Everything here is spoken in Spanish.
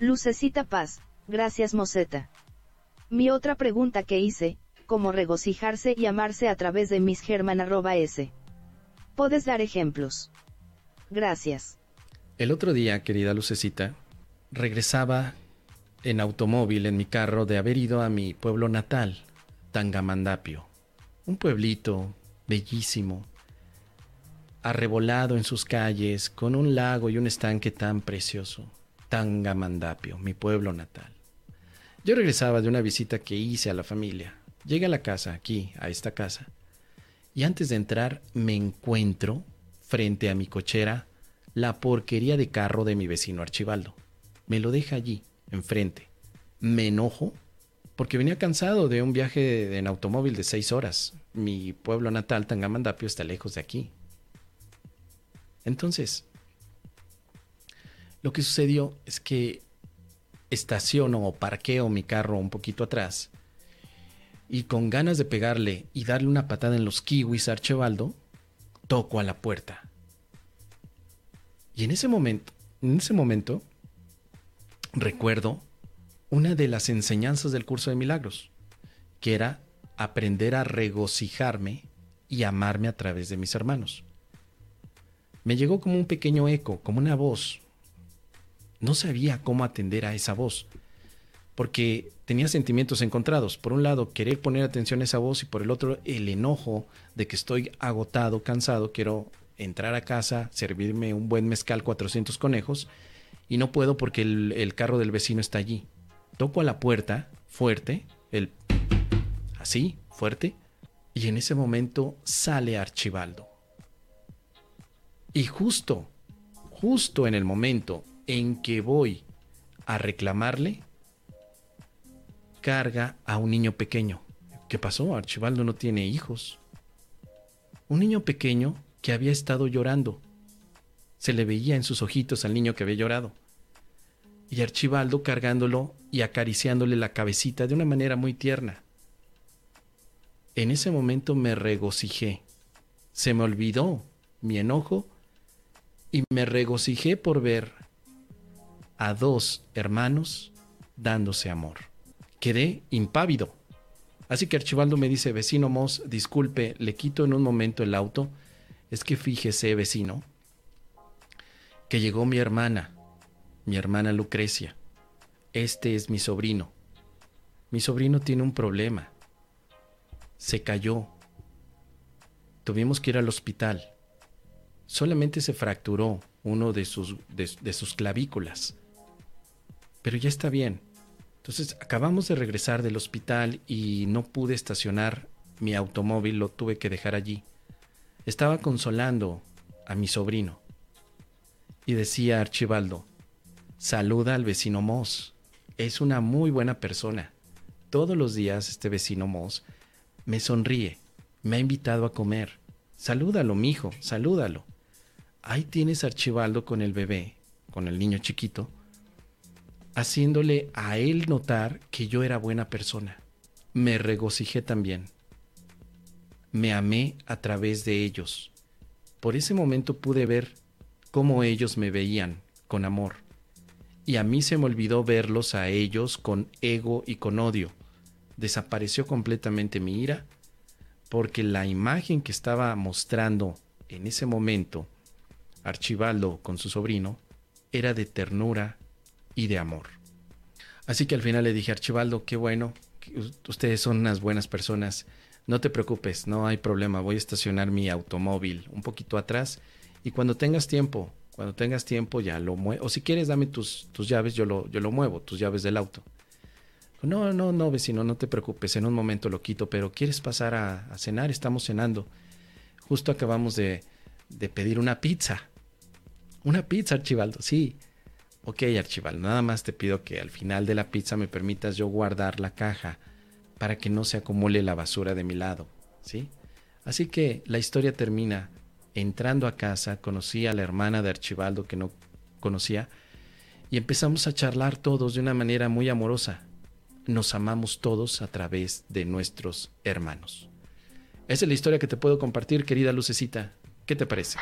Lucecita Paz, gracias Moseta. Mi otra pregunta que hice, cómo regocijarse y amarse a través de Miss S. ¿Puedes dar ejemplos? Gracias. El otro día, querida Lucecita, regresaba en automóvil en mi carro de haber ido a mi pueblo natal, Tangamandapio. Un pueblito bellísimo, arrebolado en sus calles, con un lago y un estanque tan precioso. Tangamandapio, mi pueblo natal. Yo regresaba de una visita que hice a la familia. Llegué a la casa, aquí, a esta casa, y antes de entrar me encuentro frente a mi cochera la porquería de carro de mi vecino Archibaldo. Me lo deja allí, enfrente. Me enojo porque venía cansado de un viaje en automóvil de seis horas. Mi pueblo natal, Tangamandapio, está lejos de aquí. Entonces, lo que sucedió es que estaciono o parqueo mi carro un poquito atrás y con ganas de pegarle y darle una patada en los kiwis a Archibaldo, toco a la puerta. Y en ese momento, en ese momento, recuerdo una de las enseñanzas del curso de milagros, que era aprender a regocijarme y amarme a través de mis hermanos. Me llegó como un pequeño eco, como una voz. No sabía cómo atender a esa voz, porque tenía sentimientos encontrados. Por un lado, querer poner atención a esa voz y por el otro, el enojo de que estoy agotado, cansado, quiero entrar a casa, servirme un buen mezcal 400 conejos y no puedo porque el, carro del vecino está allí. Toco a la puerta fuerte, el así, fuerte, y en ese momento sale Archibaldo. Y justo, justo en el momento en que voy a reclamarle, carga a un niño pequeño. ¿Qué pasó? Archibaldo no tiene hijos. Un niño pequeño que había estado llorando. Se le veía en sus ojitos al niño que había llorado. Y Archibaldo cargándolo y acariciándole la cabecita de una manera muy tierna. En ese momento me regocijé. Se me olvidó mi enojo y me regocijé por ver a dos hermanos dándose amor. Quedé impávido. Así que Archibaldo me dice, vecino Moss, disculpe, le quito en un momento el auto es que fíjese, vecino, que llegó mi hermana, mi hermana Lucrecia. Este es mi sobrino. Mi sobrino tiene un problema. Se cayó. Tuvimos que ir al hospital. Solamente se fracturó uno de sus, de, sus clavículas. Pero ya está bien. Entonces acabamos de regresar del hospital y no pude estacionar mi automóvil, lo tuve que dejar allí estaba consolando a mi sobrino y decía Archibaldo, saluda al vecino Moss, es una muy buena persona. Todos los días este vecino Moss me sonríe, me ha invitado a comer. Salúdalo, mijo, salúdalo. Ahí tienes Archibaldo con el bebé, con el niño chiquito, haciéndole a él notar que yo era buena persona. Me regocijé también me amé a través de ellos. Por ese momento pude ver cómo ellos me veían con amor. Y a mí se me olvidó verlos a ellos con ego y con odio. Desapareció completamente mi ira porque la imagen que estaba mostrando en ese momento Archibaldo con su sobrino era de ternura y de amor. Así que al final le dije, Archibaldo, qué bueno, ustedes son unas buenas personas no te preocupes, no hay problema, voy a estacionar mi automóvil un poquito atrás y cuando tengas tiempo, cuando tengas tiempo ya lo muevo. O si quieres, dame tus, tus llaves, yo lo, yo lo muevo, tus llaves del auto. No, no, no, vecino, no te preocupes, en un momento lo quito, pero ¿quieres pasar a, a cenar? Estamos cenando. Justo acabamos de, de pedir una pizza. Una pizza, Archibaldo, sí. Ok, Archibaldo, nada más te pido que al final de la pizza me permitas yo guardar la caja para que no se acumule la basura de mi lado, ¿sí? Así que la historia termina entrando a casa, conocí a la hermana de Archibaldo que no conocía y empezamos a charlar todos de una manera muy amorosa. Nos amamos todos a través de nuestros hermanos. Esa es la historia que te puedo compartir, querida Lucecita. ¿Qué te parece?